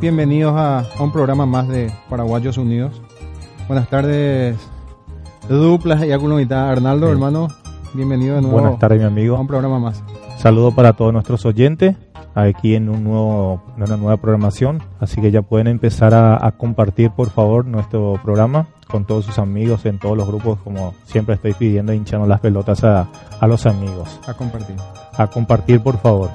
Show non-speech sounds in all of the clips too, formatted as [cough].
bienvenidos a, a un programa más de Paraguayos Unidos. Buenas tardes, duplas y mitad. Arnaldo, Sí. hermano, bienvenido de nuevo Buenas tardes, mi amigo. a un programa más. Saludo para todos nuestros oyentes aquí en un nuevo, en una nueva programación. Así que ya pueden empezar a, a compartir, por favor, nuestro programa con todos sus amigos en todos los grupos, como siempre estoy pidiendo, hinchando las pelotas a, a los amigos. A compartir. A compartir, por favor.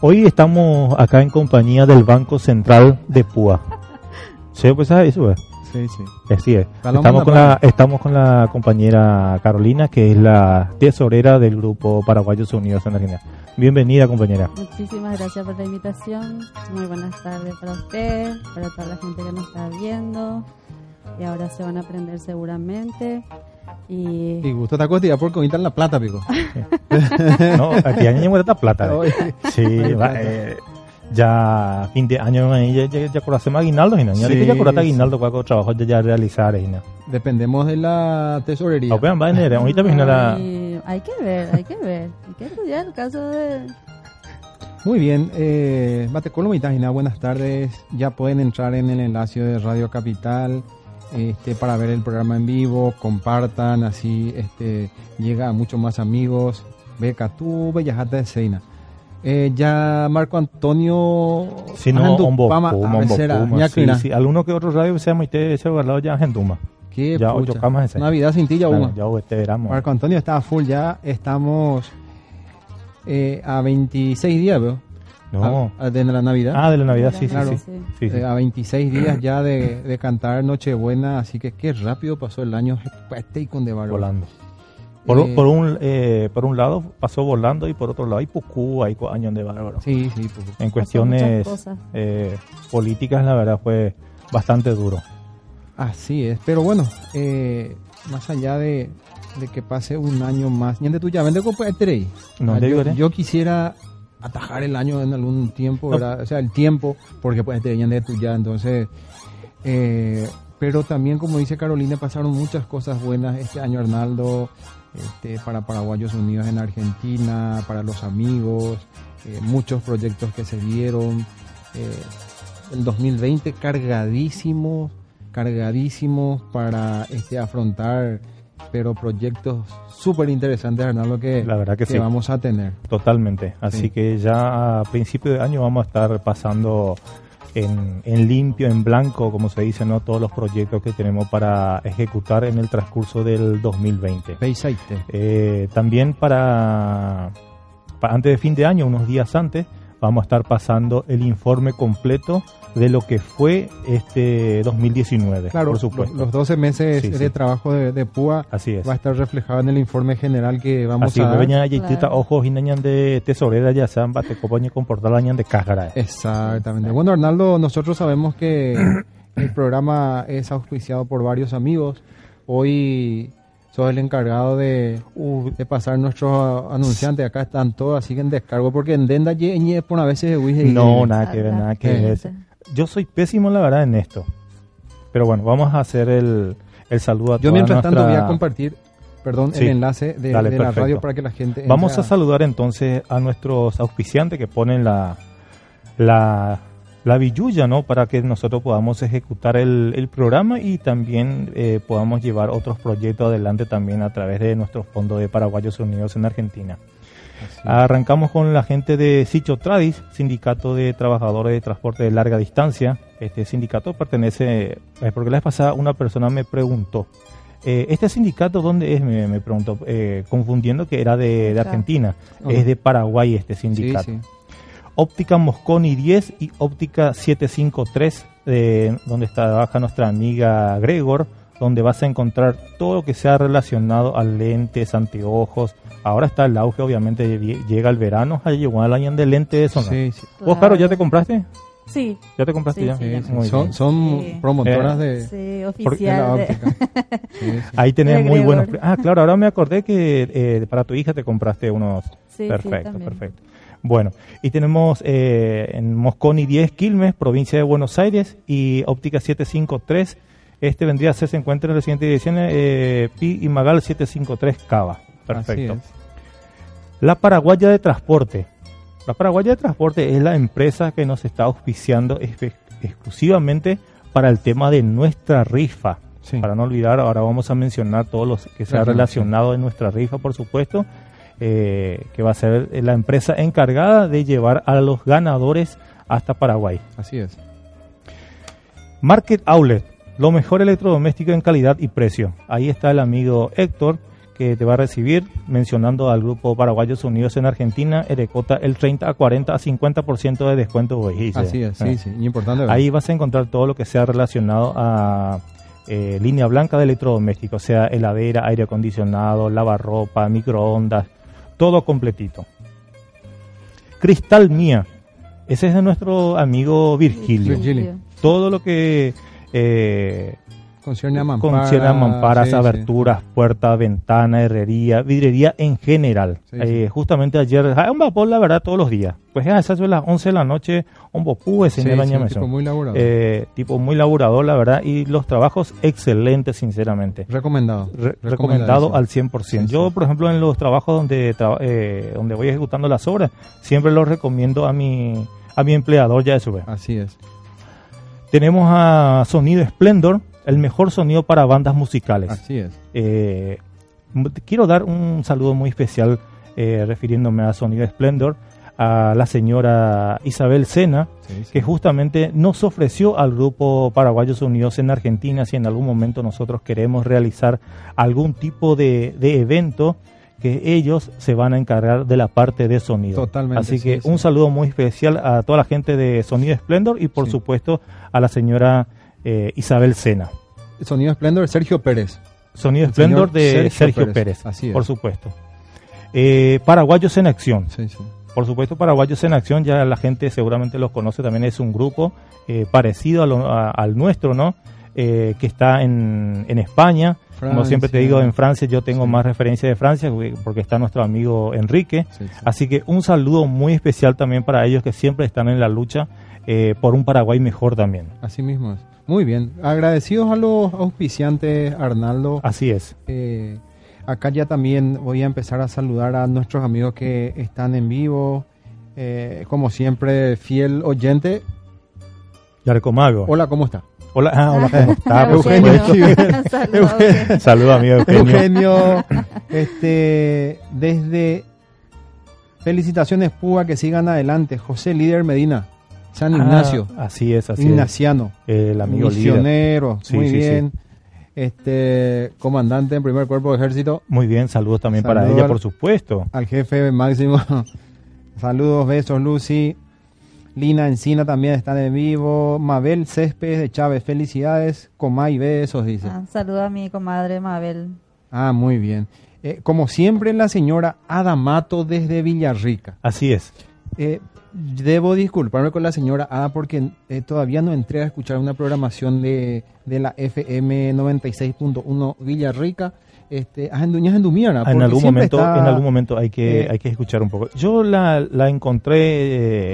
Hoy estamos acá en compañía del Banco Central de Púa. ¿Sí? Pues ¿sabes eso? pues? Sí, sí. Así es. Paloma Estamos con, la la, estamos con la compañera Carolina, que es la tesorera del grupo Paraguayos Unidos en Argentina. Bienvenida, compañera. Muchísimas gracias por la invitación. Muy buenas tardes para usted, para toda la gente que nos está viendo. Y ahora se van a aprender seguramente. Y Y gusto te costilla porque ahorita en la plata, pico. No, aquí hay muere esta plata. ¿eh? Sí, va, eh, ya fin de año ya, ya, ya más aguinaldo, Gina. Ya Sí, dije ya conoce sí. aguinaldo trabajo ya, ya realizar, Gina. Dependemos de la tesorería. Ah, vean, va en el- ahorita viene la... Ay, hay que ver, hay que ver. Hay que estudiar el caso de... Muy bien, eh, Batecolo Mitagina, buenas tardes. Ya pueden entrar en el enlace de Radio Capital este, para ver el programa en vivo, compartan, así este, llega a muchos más amigos. Beca, tú, Bellajata de Seina. Eh, ya Marco Antonio Si no, Ombo Pama, Puma, sí, sí. Alguno que otro radio se llama y te se guardado ya en Duma. Qué Ya pucha. camas ese. Navidad sin ti ya una. ya este verano. Marco Antonio está full ya, estamos eh, a 26 días, veo. No. A- a- de la Navidad. Ah, de la Navidad, sí, sí, Claro. sí. Sí, sí. Eh, a 26 días ya de, de cantar Nochebuena, así que qué rápido pasó el año este y con de valor. volando. Por, Eh, por, un, eh, por un lado pasó volando y por otro lado hay Pucú, hay años de bárbaro. Sí, sí, pues. En cuestiones eh, políticas, la verdad, fue bastante duro. así es. Pero bueno, eh, más allá de, de que pase un año más, ñande tú ya vende. No, Ah, yo, yo quisiera atajar el año en algún tiempo. ¿verdad? o sea, el tiempo, porque pues te de tú ya, entonces, eh, pero también como dice Carolina, pasaron muchas cosas buenas este año, Arnaldo, este, para Paraguayos Unidos en Argentina, para los amigos, eh, muchos proyectos que se dieron, eh, el 2020 cargadísimo, cargadísimo para este, afrontar, pero proyectos súper interesantes, Arnaldo, que, La verdad que sí. vamos a tener. Totalmente. Así Sí. que ya a principio de año vamos a estar pasando en, en limpio, en blanco, como se dice, ¿no? todos los proyectos que tenemos para ejecutar en el transcurso del 2020. Beisaite. Eh, también para, pa- antes de fin de año, unos días antes, vamos a estar pasando el informe completo de lo que fue este 2019, Claro, por supuesto. Los, los 12 meses Sí, de sí. trabajo de, de PUA Así es. va a estar reflejado en el informe general que vamos Así a que dar. yitita Claro. ojos y nañan de tesorera ya sean bate copaña comportar de cájara. Exactamente. Bueno, Arnaldo, nosotros sabemos que el programa es auspiciado por varios amigos. Hoy sos el encargado de, Uh, de pasar nuestros anunciantes. Acá están todos, así que en descargo, porque en Denda y por a veces No, nada que ver, nada que ver. Yo soy pésimo, la verdad, en esto. Pero bueno, vamos a hacer el, el saludo a Yo toda mientras tanto voy a compartir, perdón, Sí. el enlace de, Dale, de la radio para que la gente... Vamos a saludar entonces a nuestros auspiciantes que ponen la, la, la billulla, ¿no? Para que nosotros podamos ejecutar el, el programa y también eh, podamos llevar otros proyectos adelante también a través de nuestro fondo de Paraguayos Unidos en Argentina. Así. Arrancamos con la gente de Sicho Tradis, Sindicato de Trabajadores de Transporte de Larga Distancia. Este sindicato pertenece, eh, porque la vez pasada una persona me preguntó, eh, ¿este sindicato dónde es? Me, me preguntó, eh, confundiendo que era de, de. Argentina. Oh. Es de Paraguay este Sí, sindicato. sí. Óptica Mosconi 10 y Óptica 753, eh, donde trabaja nuestra amiga Gregor, donde vas a encontrar todo lo que sea relacionado a lentes, anteojos. Ahora está el auge, obviamente lle- llega el verano, ahí llegó el año de lentes de eso. ¿no? Sí, sí. ¿Vos, Caro, ya te compraste? Sí, ¿Ya te compraste Sí, ya? sí. Muy Son, bien. son promotoras de, sí, oficial. de- óptica. [laughs] Sí, sí. Ahí tenés muy buenos... Ah, claro, ahora me acordé que eh, para tu hija te compraste unos... Perfecto, perfecto. Bueno, y tenemos eh, en Mosconi 10 Quilmes, provincia de Buenos Aires, y Óptica 753. Este vendría a ser, se encuentra en la siguiente dirección, eh, Pi y Magal 753 Cava. Perfecto. La Paraguaya de Transporte. La Paraguaya de Transporte es la empresa que nos está auspiciando exclusivamente para el tema de nuestra rifa. Sí. Para no olvidar, ahora vamos a mencionar todos los que se ha relacionado en nuestra rifa, por supuesto, eh, que va a ser la empresa encargada de llevar a los ganadores hasta Paraguay. Así es. Market Outlet, lo mejor electrodoméstico en calidad y precio. Ahí está el amigo Héctor que te va a recibir mencionando al grupo Paraguayos Unidos en Argentina, Erecota el 30 a 40 a 50% de descuento. dice. Así es, sí, sí. Importante. Ahí vas a encontrar todo lo que sea relacionado a eh, línea blanca de electrodomésticos, sea heladera, aire acondicionado, lavarropa, microondas, todo completito. Cristal Mía, ese es de nuestro amigo Virgilio. Virgilio. Todo lo que eh, Concierne a mamparas. concierne a mamparas, sí, sí. aberturas, puertas, ventana, herrería, vidrería en general. Sí, Eh. Justamente ayer, ah, un vapor, la verdad, todos los días. Pues a esas son las 11 de la noche, un vapor, ese Sí, en el un tipo muy laborador. eh, tipo muy laburador, la verdad, y los trabajos excelentes, sinceramente. Recomendado. Re- recomendado al 100%. Sí, Yo, por ejemplo, en los trabajos donde, tra- eh, donde voy ejecutando las obras, siempre los recomiendo a mi, a mi empleador ya de su vez. Así es. Tenemos a Sonido Splendor, el mejor sonido para bandas musicales. Así es. Eh, quiero dar un saludo muy especial eh, refiriéndome a Sonido Splendor, a la señora Isabel Sena, Sí, sí. que justamente nos ofreció al grupo Paraguayos Unidos en Argentina si en algún momento nosotros queremos realizar algún tipo de, de evento que ellos se van a encargar de la parte de sonido. Totalmente, Así sí, que sí. un saludo muy especial a toda la gente de Sonido Splendor y por supuesto a la señora eh, Isabel Sena. Sonido Splendor, Sergio Pérez. Sonido El Splendor señor de Sergio Sergio, Pérez. Pérez, Así es. por supuesto. Eh, Paraguayos en Acción. Sí, sí. Por supuesto, Paraguayos en Acción, ya la gente seguramente los conoce, también es un grupo eh, parecido a lo- a- al nuestro, ¿no? Eh, que está en, en España. Como siempre te digo, en Francia yo tengo Sí. más referencia de Francia porque- porque está nuestro amigo Enrique. Sí, sí. Así que un saludo muy especial también para ellos que siempre están en la lucha eh, por un Paraguay mejor también. Así mismo es. Muy bien. Agradecidos a los auspiciantes, Arnaldo. Así es. Eh, acá ya también voy a empezar a saludar a nuestros amigos que están en vivo. Eh, como siempre, fiel oyente. Yarcomago. Hola, ¿cómo está? Hola, ah, hola, ¿cómo está? [laughs] [laughs] [laughs] Eugenio. Saludos, amigo Eugenio. Eugenio, este, desde felicitaciones Púa, que sigan adelante. José Líder Medina, San Ignacio, Ah, así es, así Ignaciano, es. El amigo líder. misionero, Sí, muy sí, sí. bien. Este, comandante en primer cuerpo de ejército, Muy bien, saludos también para Saludos ella, al- por supuesto. al jefe máximo. [laughs] Saludos, besos, Lucy. Lina Encina también están en vivo. Mabel Céspedes de Chávez, felicidades. Comay, besos, dice. Ah, saludo a mi comadre Mabel. Ah, muy bien. Eh, como siempre, la señora Adamato desde Villarrica. Así es. Eh, debo disculparme con la señora Ada porque eh, todavía no entré a escuchar una programación de, de la FM 96.1 Villarrica. Este, ah, en en porque algún momento, está- en algún momento hay que, eh, hay que escuchar un poco. Yo la, la encontré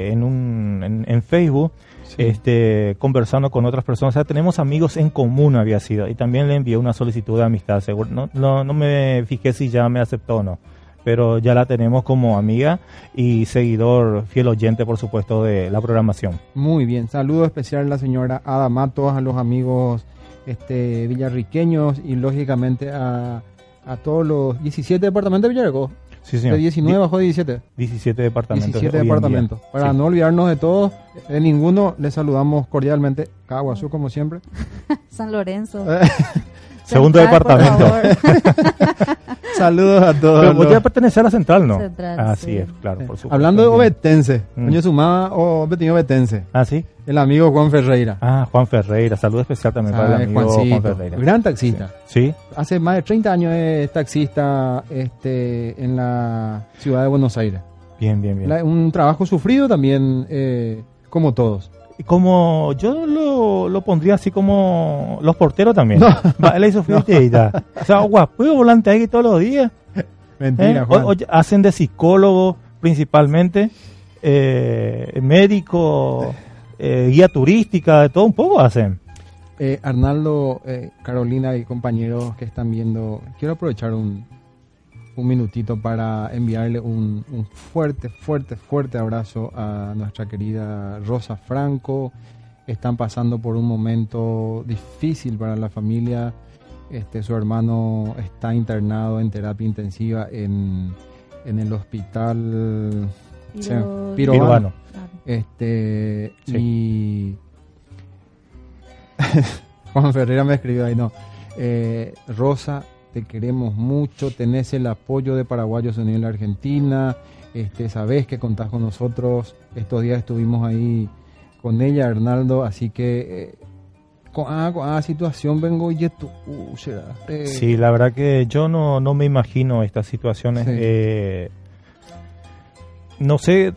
eh, en un, en, en Facebook este, conversando con otras personas. O sea, tenemos amigos en común, había sido. Y también le envié una solicitud de amistad. Seguro, no, no, no me fijé si ya me aceptó o no. Pero ya la tenemos como amiga y seguidor, fiel oyente, por supuesto, de la programación. Muy bien. Saludo especial a la señora Ada Matos, a los amigos este, villarriqueños y, lógicamente, a, a todos los 17 departamentos de Villarreal. Sí, señor. De 19 bajó 17. 17 departamentos. 17 hoy en día. departamentos. Para Sí. no olvidarnos de todos, de ninguno, les saludamos cordialmente. Caguazú, como siempre. [laughs] San Lorenzo. [laughs] Segundo departamento. [laughs] Saludos a todos. Pero vos los- ya pertenece a la central, ¿no? Central, Así sí. es, claro, por supuesto. Hablando de obetense, Mm. coño sumaba obetenido obetense, Ah, sí. el amigo Juan Ferreira. Ah, Juan Ferreira. Saludo especial también para el amigo Juan Ferreira. gran taxista. Sí. Hace más de 30 años es taxista este, en la ciudad de Buenos Aires. Bien, bien, bien. La- un trabajo sufrido también, eh, como todos. Y Como yo lo, lo pondría así como los porteros también. Va, él hizo fiesta. [laughs] O sea, guapo, volante ahí todos los días. Mentira, ¿eh? Juan. O- o- hacen de psicólogo principalmente, eh, médico, eh, guía turística, de todo un poco hacen. Eh, Arnaldo, eh, Carolina y compañeros que están viendo, quiero aprovechar un, un minutito para enviarle un, un fuerte, fuerte, fuerte abrazo a nuestra querida Rosa Franco. Están pasando por un momento difícil para la familia. Este, su hermano está internado en terapia intensiva en, en el hospital Sí, Piro- Piro- Pirovano. Claro. este Sí. y [laughs] Juan Ferreira me escribió ahí, no. Eh, Rosa, te queremos mucho, tenés el apoyo de Paraguayos Unidos en la Argentina, este, sabés que contás con nosotros, estos días estuvimos ahí con ella, Arnaldo, así que eh, con, ah, con ah, situación vengo y tú, uh, eh, Sí, la verdad que yo no, no me imagino estas situaciones. Sí. eh, no sé,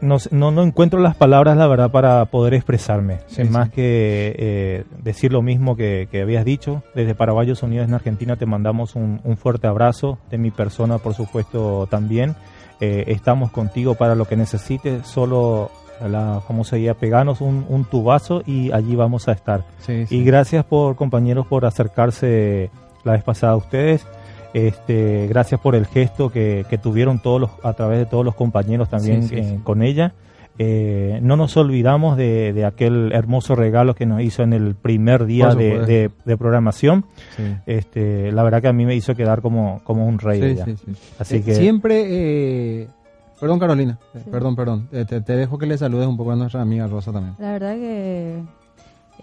no, no, no encuentro las palabras, la verdad, para poder expresarme. Sí, es más que eh, decir lo mismo que, que habías dicho. Desde Paraguayos Unidos en Argentina te mandamos un, un fuerte abrazo. De mi persona, por supuesto, también. Eh, estamos contigo para lo que necesites. Solo, la, como se diría, peganos un, un tubazo y allí vamos a estar. sí. Y gracias por compañeros por acercarse la vez pasada a ustedes. Este, gracias por el gesto que, que tuvieron todos los, a través de todos los compañeros también Sí, sí, eh, sí. con ella. Eh, no nos olvidamos de, de aquel hermoso regalo que nos hizo en el primer día de, supuesto. de- de programación. Sí. Este, la verdad que a mí me hizo quedar como, como un rey. Sí, ella. sí, sí. Así Eh, que Siempre, eh, perdón Carolina, eh, Sí. perdón, perdón, Eh, te, te dejo que le saludes un poco a nuestra amiga Rosa también. La verdad que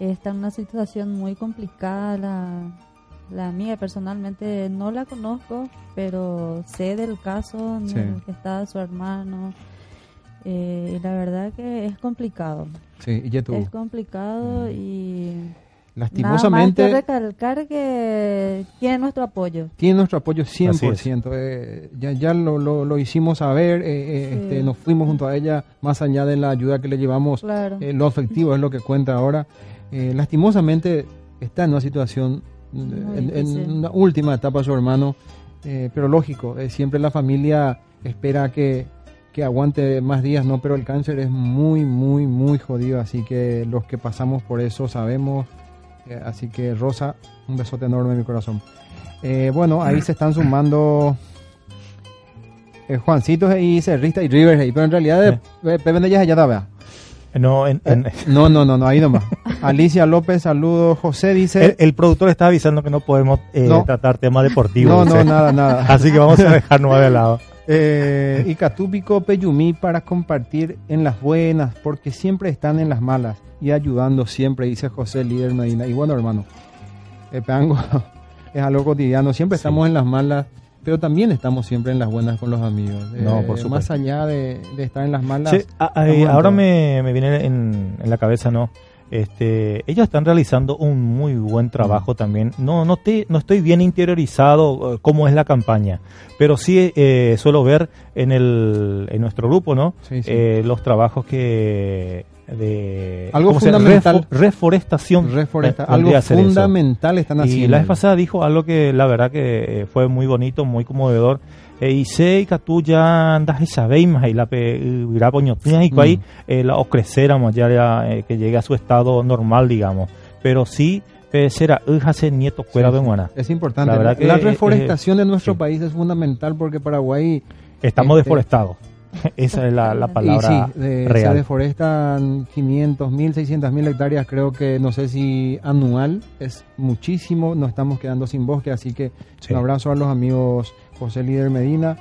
está en una situación muy complicada. La, la amiga personalmente no la conozco, pero sé del caso en Sí. el que está su hermano. Eh, y la verdad que es complicado. Sí, y ya tú, Es complicado y nada más que lastimosamente recalcar que tiene nuestro apoyo. tiene nuestro apoyo Así 100%. Eh, ya ya lo, lo, lo hicimos saber, eh, eh, Sí. este, nos fuimos junto a ella, más allá de la ayuda que le llevamos, Claro. eh, lo afectivo es lo que cuenta ahora. Eh, lastimosamente está en una situación, en, en una última etapa su hermano, eh, pero lógico, eh, siempre la familia espera que, que aguante más días, ¿no? Pero el cáncer es muy, muy, muy jodido, así que los que pasamos por eso sabemos, eh, así que Rosa, un besote enorme en mi corazón. Eh, bueno, ahí se están sumando eh, Juancitos y Cerrista y Rivers, ahí, pero en realidad Pepe Mendella ya está, vea. No, en- en- Eh, no, no, no, no, ahí nomás. [laughs] Alicia López, saludos. José dice. el, el productor está avisando que no podemos eh, No. tratar temas deportivos. no, no, dice. nada, nada. [laughs] Así que vamos a dejarnos de lado. Eh, y Catúpico Peyumí para compartir en las buenas, porque siempre están en las malas y ayudando siempre, dice José Líder Medina. Y bueno, hermano, el peango [laughs] es algo cotidiano. Siempre Sí. estamos en las malas, pero también estamos siempre en las buenas con los amigos. No, por Más supuesto. allá de, de estar en las malas. Sí, a- a- estamos en ahora me, me viene en, en la cabeza, ¿no? Este, ellos están realizando un muy buen trabajo Mm. también. No, no, te, no estoy bien interiorizado eh, cómo es la campaña, pero sí eh, suelo ver en, el, en nuestro grupo, ¿no? Sí. Eh, los trabajos que de Algo fundamental. Refo- reforestación. Reforesta- eh, algo eso. fundamental están Y haciendo. la vez pasada dijo algo que la verdad que eh, fue muy bonito, muy conmovedor. e ise katu ya andas y sabéis más y la poñotina y ahí eh, la o creceramos ya, eh, que llegue a su estado normal digamos pero sí eh, será nieto fuera de buena Es importante. La La, que, reforestación de nuestro sí. país es fundamental porque Paraguay estamos Este- deforestados [laughs] esa es la, la Y palabra y sí, de- se real deforestan 500 mil, 600 mil hectáreas, creo que no sé si anual, es muchísimo, nos estamos quedando sin bosque, así que Sí. un abrazo a los amigos José Líder Medina.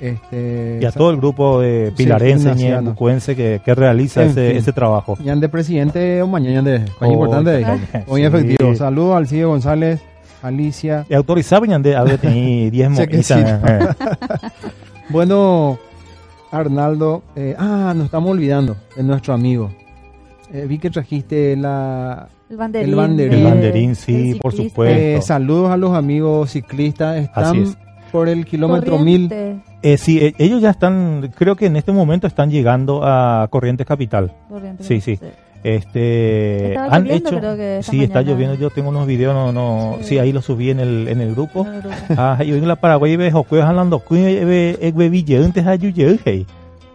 Este, y a todo el grupo de pilarense, ignacianos. ñembucuense que, que realiza En ese, fin. ese trabajo. Yan de presidente o mañana de es Oh, importante muy sí. efectivo saludos al Cide González Alicia Y autorizado de haber tenido 10 Sé que moquitas. sí. eh. [laughs] Bueno, Arnaldo, eh, ah, nos estamos olvidando de nuestro amigo. Eh, vi que trajiste la... El banderín. El banderín. El de- banderín, sí, por supuesto. eh, saludos a los amigos ciclistas. Están Así es. por el kilómetro mil. Corrientes, Eh, sí, eh, ellos ya están, creo que en este momento están llegando a Corrientes Capital. Corrientes, Sí, sí. Este, Estaba han lloviendo, hecho, creo que esta sí, está lloviendo. Yo tengo unos videos, no, no, sí, Sí. ahí los subí en el, en el grupo. En el grupo. [laughs] Ah, yo en la Paraguay ve jocues hablando que ve ve video antes a hey.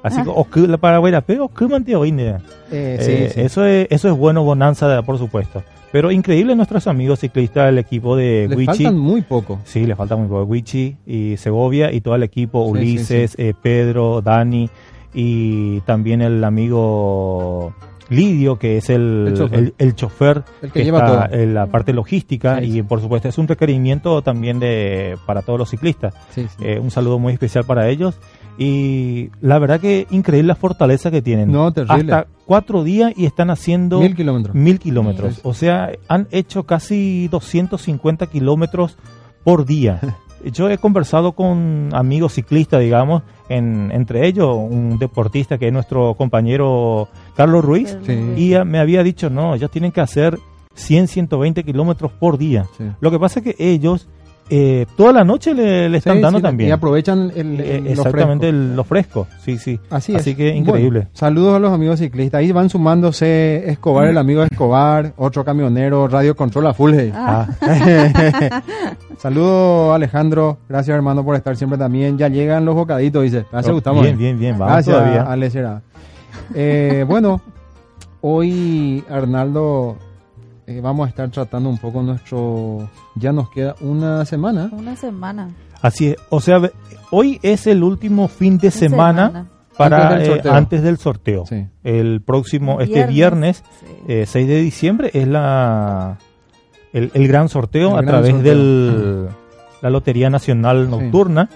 Así que Ah. o que la Paraguay la pero que mante hoy ne. Sí, Eh, sí. Eso es eso es bueno bonanza por supuesto. Pero increíble nuestros amigos ciclistas del equipo de Le Wichi. faltan muy poco. Sí, le falta muy poco. Wichi y Segovia y todo el equipo, Sí, Ulises, eh, Pedro, Dani y también el amigo Lidio, que es el, El chofer. el- el chofer El que lleva todo. en la parte logística Sí, y por supuesto es un requerimiento también de para todos los ciclistas. Sí. Eh, un saludo muy especial para ellos y la verdad que increíble la fortaleza que tienen. No, terrible. Hasta cuatro días y están haciendo Mil kilómetros. mil kilómetros. O sea, han hecho casi 250 kilómetros por día. [laughs] Yo he conversado con amigos ciclistas, digamos, en, entre ellos un deportista que es nuestro compañero Carlos Ruiz, Sí. y me había dicho, no, ellos tienen que hacer 100, 120 kilómetros por día. Sí. Lo que pasa es que ellos eh, toda la noche le, le están Sí, dando sí, también. Y aprovechan el, Eh, lo exactamente fresco. el- lo fresco, sí, sí. Así es. Así que increíble. Bueno, saludos a los amigos ciclistas. Ahí van sumándose Escobar, el amigo Escobar, otro camionero, Radio Control a full. hey. Ah, [laughs] Saludos Alejandro, gracias hermano por estar siempre también. Ya llegan los bocaditos, dice. Gracias, Oh, Gustavo. bien, bien, bien, vamos Gracias, todavía. Eh, bueno, hoy Arnaldo eh, vamos a estar tratando un poco nuestro... Ya nos queda una semana. una semana. Así es, o sea, hoy es el último fin de semana, para Antes del eh, sorteo. antes del sorteo. Sí. El próximo, este viernes, Sí. eh, 6 de diciembre, es la el, el gran sorteo El a gran través sorteo. de la Lotería Nacional Nocturna.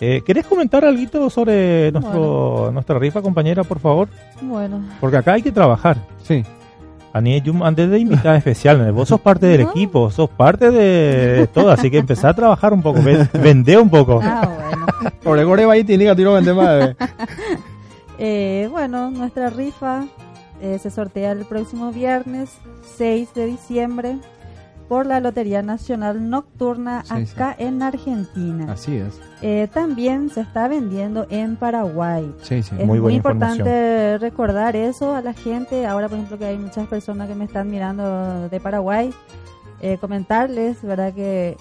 Eh, ¿Querés comentar algo sobre nuestro, nuestra rifa, compañera, por favor? Bueno, Porque acá hay que trabajar. Sí. Ani, Yum, antes de invitada especial, vos sos parte del No. equipo, sos parte de todo, así que empezá a trabajar un poco, ven- [laughs] vendé un poco. ah, bueno. Vende. [laughs] Eh, bueno, nuestra rifa eh, se sortea el próximo viernes 6 de diciembre por la Lotería Nacional Nocturna Sí, sí. acá en Argentina. Así es. Eh, también se está vendiendo en Paraguay. Sí, sí. Es Muy importante recordar eso a la gente. Ahora, por ejemplo, que hay muchas personas que me están mirando de Paraguay, eh, comentarles, ¿verdad? Que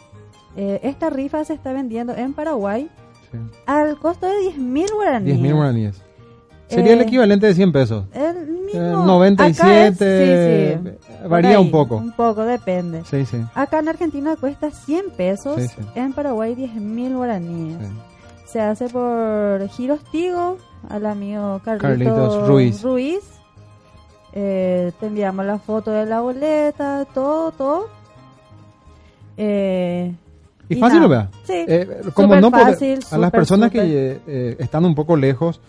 eh, esta rifa se está vendiendo en Paraguay sí. al costo de 10 mil guaraníes. 10 mil guaraníes. Sería el Eh, equivalente de 100 pesos. El Eh, mismo. 97, Acá es- sí, sí, varía un poco. Un poco, depende. Sí, sí. Acá en Argentina cuesta 100 pesos, Sí, en Paraguay 10 mil guaraníes. Se hace por giros Tigo al amigo Carlitos, Carlitos Ruiz. Ruiz. Eh, te enviamos la foto de la boleta, todo, todo. Eh, Y fácil nada. lo vea. Sí. Eh, como Súper no poder- fácil, a las personas súper. que eh, eh, están un poco lejos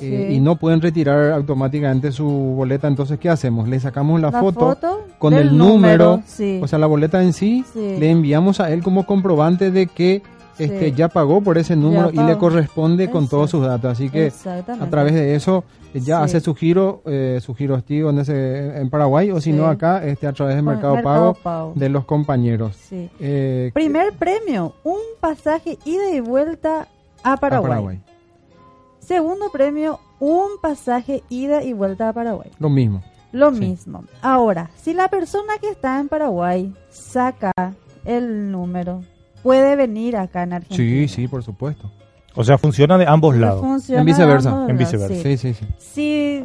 eh, y no pueden retirar automáticamente su boleta, entonces ¿qué hacemos? Le sacamos la, La foto, foto con del el número, sí. o sea, la boleta en sí, Sí. le enviamos a él como comprobante de que este ya pagó por ese número y le corresponde con todos sus datos, así que a través de eso eh, ya hace su giro, eh, su giro estigo en ese en Paraguay o si no acá este a través de Con Mercado, Mercado Pago, Pago. de los compañeros. Eh, Primer premio, un pasaje ida y vuelta a a Paraguay. Segundo premio, un pasaje ida y vuelta a Paraguay. Lo mismo. Lo Sí. mismo. Ahora, si la persona que está en Paraguay saca el número, puede venir acá en Argentina. Sí, sí, por supuesto. O sea, funciona de ambos lados. Funciona En viceversa. En viceversa. Sí, sí, sí. Si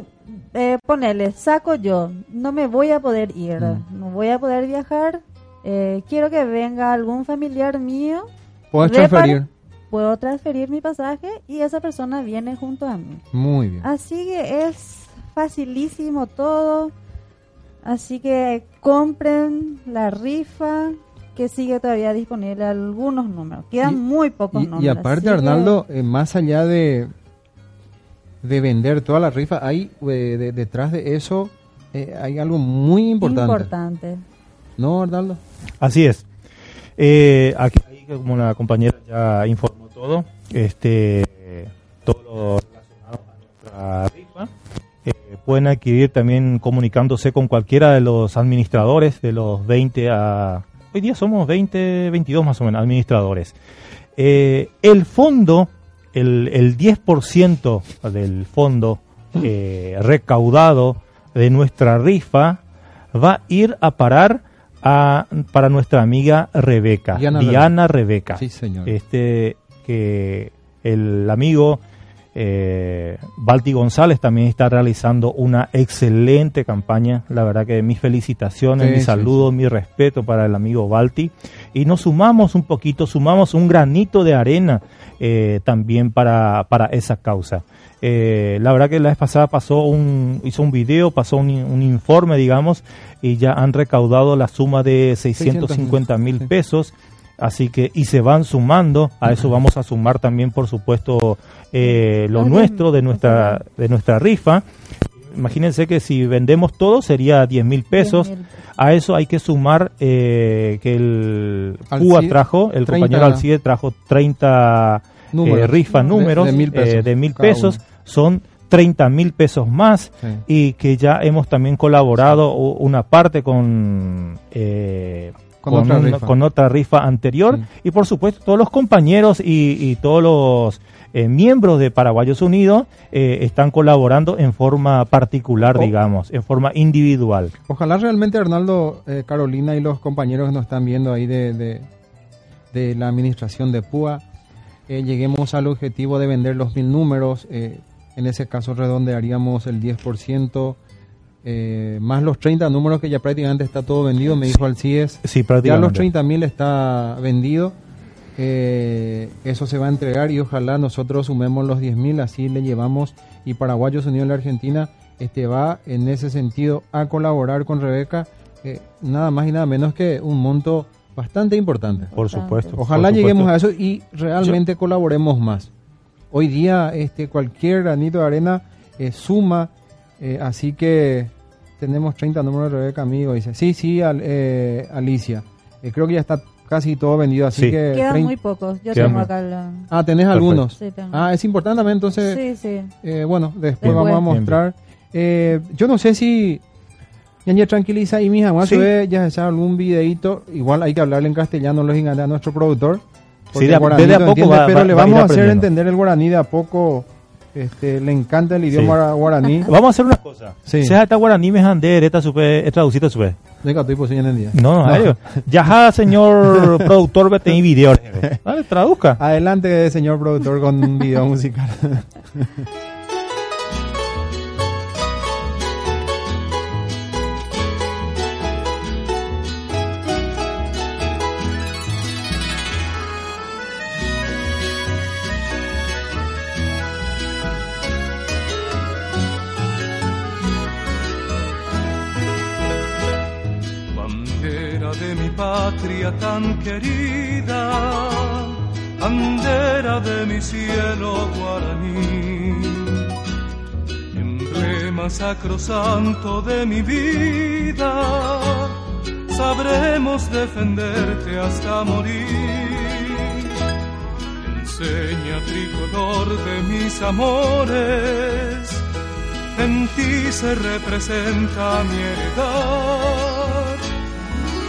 eh, ponele, saco yo, no me voy a poder ir, Mm. no voy a poder viajar, eh, quiero que venga algún familiar mío, Puedes transferir. Puedo transferir mi pasaje y esa persona viene junto a mí. Muy bien. Así que es facilísimo todo. Así que compren la rifa que sigue todavía disponible algunos números. Quedan Y- muy pocos Y, números. y aparte, que- Arnaldo, eh, más allá de, de vender toda la rifa, hay eh, de- detrás de eso eh, hay algo muy importante. importante. ¿No, Arnaldo? Así es. Eh, aquí, ahí, como la compañera ya informó todo, este, todo lo relacionado a nuestra rifa, eh, pueden adquirir también comunicándose con cualquiera de los administradores de los 20 a... Hoy día somos 20, 22 más o menos administradores. Eh, el fondo, el, el 10% del fondo eh, recaudado de nuestra rifa va a ir a parar a, para nuestra amiga Rebeca, Diana Diana, Rebeca. Sí, señor. Este que el amigo eh, Balti González también está realizando una excelente campaña. La verdad que mis felicitaciones, Sí, mi sí, saludo, mi respeto para el amigo Balti. Y nos sumamos un poquito, sumamos un granito de arena eh, también para, para esa causa. Eh, la verdad que la vez pasada pasó un, hizo un video, pasó un, un informe, digamos, y ya han recaudado la suma de 650 mil pesos. Así que, y se van sumando, a eso vamos a sumar también, por supuesto, eh, lo nuestro de nuestra, de nuestra rifa. Imagínense que si vendemos todo sería 10 mil pesos. 10.000 A eso hay que sumar eh, que el CUA trajo, el 30 compañero Alcide trajo 30 Números. eh, rifa números de mil pesos eh, de mil pesos. Son 30 mil pesos más Sí. y que ya hemos también colaborado una parte con eh, Con otra un- rifa. con otra rifa anterior Sí. y por supuesto todos los compañeros y, y todos los eh, miembros de Paraguayos Unidos eh, están colaborando en forma particular, Oh. digamos, en forma individual. Ojalá realmente Arnaldo, eh, Carolina y los compañeros que nos están viendo ahí de, de, de la administración de PUA, eh, lleguemos al objetivo de vender los mil números. en ese caso redondearíamos el 10%, eh, más los 30 números que ya prácticamente está todo vendido, me dijo Alcides. Sí, Ya prácticamente. los 30 mil está vendido. eh, eso se va a entregar y ojalá nosotros sumemos los 10 mil, así le llevamos. Y Paraguayos Unidos de la Argentina este, va en ese sentido a colaborar con Rebeca. eh, nada más y nada menos que un monto bastante importante. Por supuesto. Ojalá por lleguemos a eso y realmente colaboremos más. Hoy día este, cualquier granito de arena eh, suma, eh, así que tenemos 30 números de Rebeca, amigo. Dice, sí, sí, Al- eh, Alicia. Eh, creo que ya está casi todo vendido, así Sí. que... Quedan 30 muy pocos. Yo Quedan tengo acá la... Ah, tenés Perfecto. algunos. Sí, tengo. Ah, es importante también, entonces, sí, sí. eh, bueno, después, Después. vamos a mostrar. Eh, yo no sé si... Ya, ya tranquiliza y mija, vamos Sí. a subir ya sea algún videito. Igual hay que hablarle en castellano, lógicamente, a nuestro productor. porque de a- el guaraní de a poco entiende, va- pero va- le va a ir vamos a hacer entender el guaraní de a poco. Este, le encanta el idioma guaraní. [laughs] Vamos a hacer una cosa. Sí. Si esta guaraní me handé, esta supe, esta traducita supe. Venga, estoy en día. No, no, señor [laughs] productor, vete en video. [laughs] Dale, traduzca. Adelante, señor productor, con un video musical. Patria tan querida, bandera de mi cielo guaraní, emblema sacrosanto de mi vida, sabremos defenderte hasta morir. Enseña tricolor de mis amores, en ti se representa mi heredad.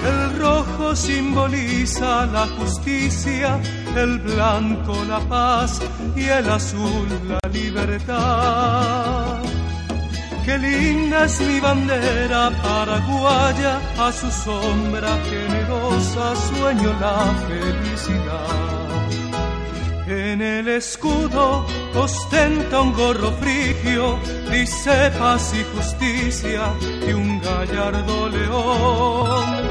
El rojo simboliza la justicia, el blanco la paz y el azul la libertad. Qué linda es mi bandera paraguaya, a su sombra generosa sueño la felicidad. En el escudo ostenta un gorro frigio, dice paz y justicia y un gallardo león.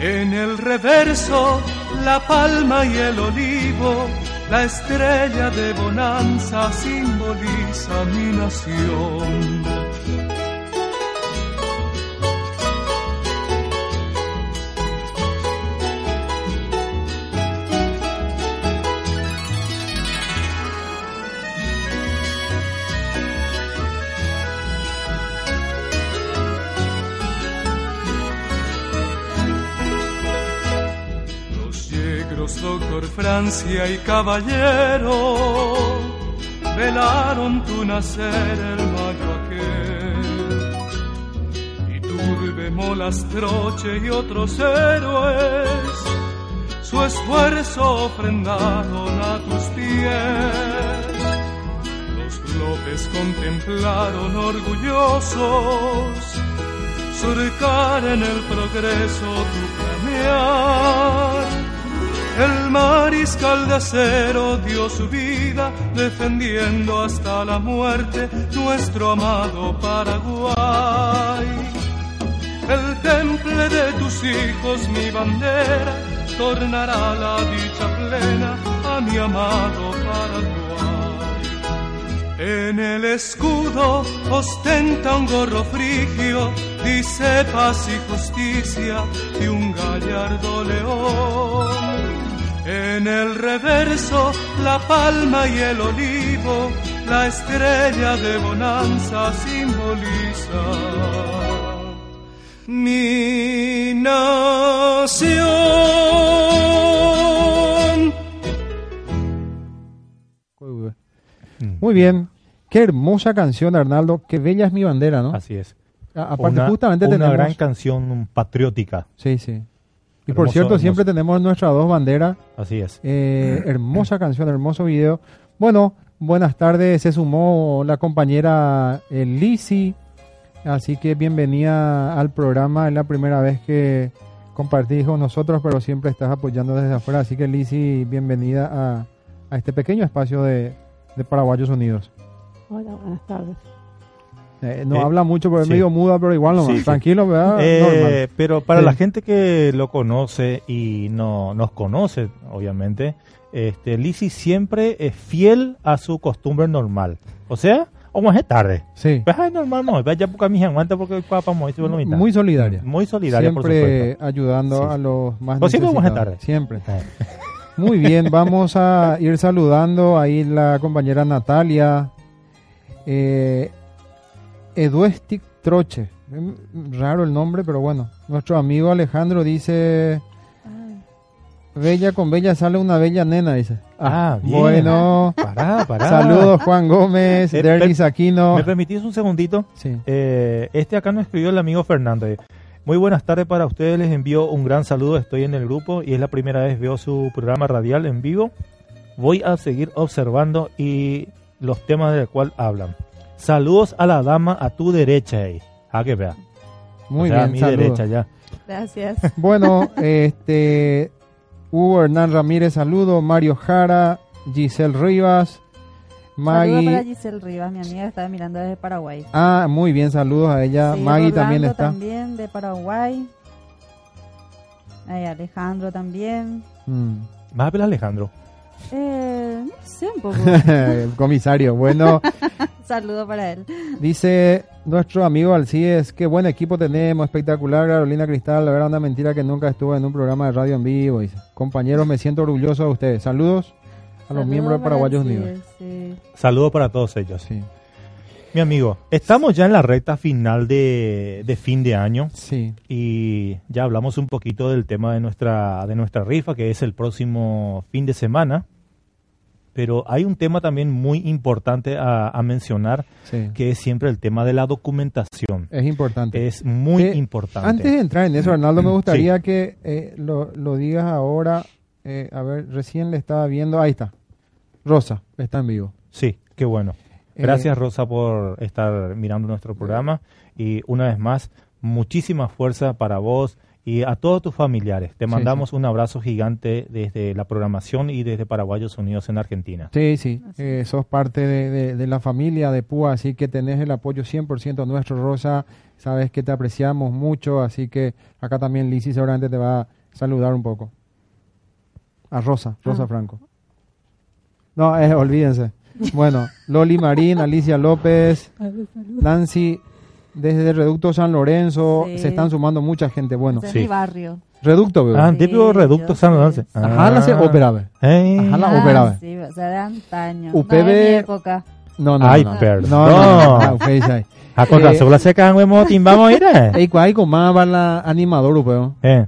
En el reverso, la palma y el olivo, la estrella de bonanza simboliza mi nación. Francia y caballero, velaron tu nacer el mayo aquel. Y Turbe, Molastroche y otros héroes, su esfuerzo ofrendaron a tus pies. Los López contemplaron orgullosos surcar en el progreso tu planear el mariscal de acero dio su vida defendiendo hasta la muerte nuestro amado Paraguay. El temple de tus hijos, mi bandera, tornará la dicha plena a mi amado Paraguay. En el escudo ostenta un gorro frigio, dice paz y justicia y un gallardo león en el reverso, la palma y el olivo, la estrella de bonanza simboliza mi nación. Muy bien. Qué hermosa canción, Arnaldo. Qué bella es mi bandera, ¿no? Así es. aparte, una, justamente una tenemos... gran canción patriótica. Sí, sí. Y por cierto, siempre tenemos nuestras dos banderas. Así es. Eh, hermosa [clears throat] canción, hermoso video. Bueno, buenas tardes. Se sumó la compañera eh, Así que bienvenida al programa. Es la primera vez que compartís con nosotros, pero siempre estás apoyando desde afuera. Así que Lisi, bienvenida a, a este pequeño espacio de, de Paraguayos Unidos. Hola, buenas tardes. Eh, no eh, habla mucho, pero es medio muda, pero igual no tranquilo, ¿verdad? Eh, pero para la gente que lo conoce y no nos conoce, obviamente, este Lisi siempre es fiel a su costumbre normal. O sea, vamos a tarde. Sí. Pues es normal, no, vaya porque mi aguanta porque papá muy Muy solidaria. Muy solidaria, siempre ayudando a los más pues siempre vamos a tarde. Siempre. [laughs] Muy bien, vamos a ir saludando ahí la compañera Natalia. Eh, Eduestic Troche. Raro el nombre, pero bueno. Nuestro amigo Alejandro dice... Bella con bella sale una bella nena, dice. Ah, bien. Bueno. Pará, pará. Saludos Juan Gómez, eh, Derlis Aquino. ¿Me permitís un segundito? Sí. Eh, este acá nos escribió el amigo Fernando. Muy buenas tardes para ustedes, les envío un gran saludo, estoy en el grupo y es la primera vez veo su programa radial en vivo. Voy a seguir observando y los temas del cual hablan. Saludos a la dama a tu derecha. ahí. Ah, que vea. Muy bien, a mi derecha ya. Gracias. [laughs] Bueno, este Hugo Hernán Ramírez, saludo. Mario Jara, Giselle Rivas. Maggie. Saludos para Giselle Rivas, mi amiga está mirando desde Paraguay. Ah, muy bien, saludos a ella. Maggie también está. también de Paraguay. Ahí Alejandro también. Mm. Más Alejandro. Eh, no sé un poco. [laughs] Comisario, bueno. [laughs] Saludo para él. Dice nuestro amigo Alcides, qué buen equipo tenemos, espectacular, Carolina Cristal, la verdad una mentira que nunca estuvo en un programa de radio en vivo. Dice, compañeros, me siento orgulloso de ustedes. Saludos a los miembros de Paraguayos Unidos. Saludos para todos ellos. Sí. Mi amigo, estamos ya en la recta final de, de, fin de año. Sí. Y ya hablamos un poquito del tema de nuestra, de nuestra rifa, que es el próximo fin de semana pero hay un tema también muy importante a, mencionar, que es siempre el tema de la documentación. Es importante. Es muy importante. Antes de entrar en eso, Arnaldo, me gustaría que eh, lo, digas ahora. Eh, a ver, recién le estaba viendo. Ahí está. Rosa, está en vivo. Sí, qué bueno. Eh, Gracias, Rosa, por estar mirando nuestro programa. Y una vez más, muchísima fuerza para vos y a todos tus familiares. Te Sí, mandamos un abrazo gigante desde la programación y desde Paraguayos Unidos en Argentina. Sí, sí, eh, sos parte de, de- de la familia de PUA, así que tenés el apoyo 100% nuestro, Rosa. Sabes que te apreciamos mucho, así que acá también Lizzy seguramente te va a saludar un poco. A Rosa, Rosa Ah. Franco. No, eh, olvídense. Bueno, Loli Marín, Alicia López, Nancy, desde Reducto San Lorenzo, Sí. se están sumando mucha gente. Bueno, es Sí. mi barrio. Reducto, veo. Ah, Sí, típico reducto San. Lorenzo. Ajá, la se Ah. Eh. Ajá, la Ah, ópera, ve. Sí, o sea, de antaño. UPB No de mi época. No, no, Ay, no. no. perdón. No, no, no. A con Eh, la secan, huemo, timbamos, mira. [laughs] Ey, ¿cuál con más va la animador, upeo? Eh.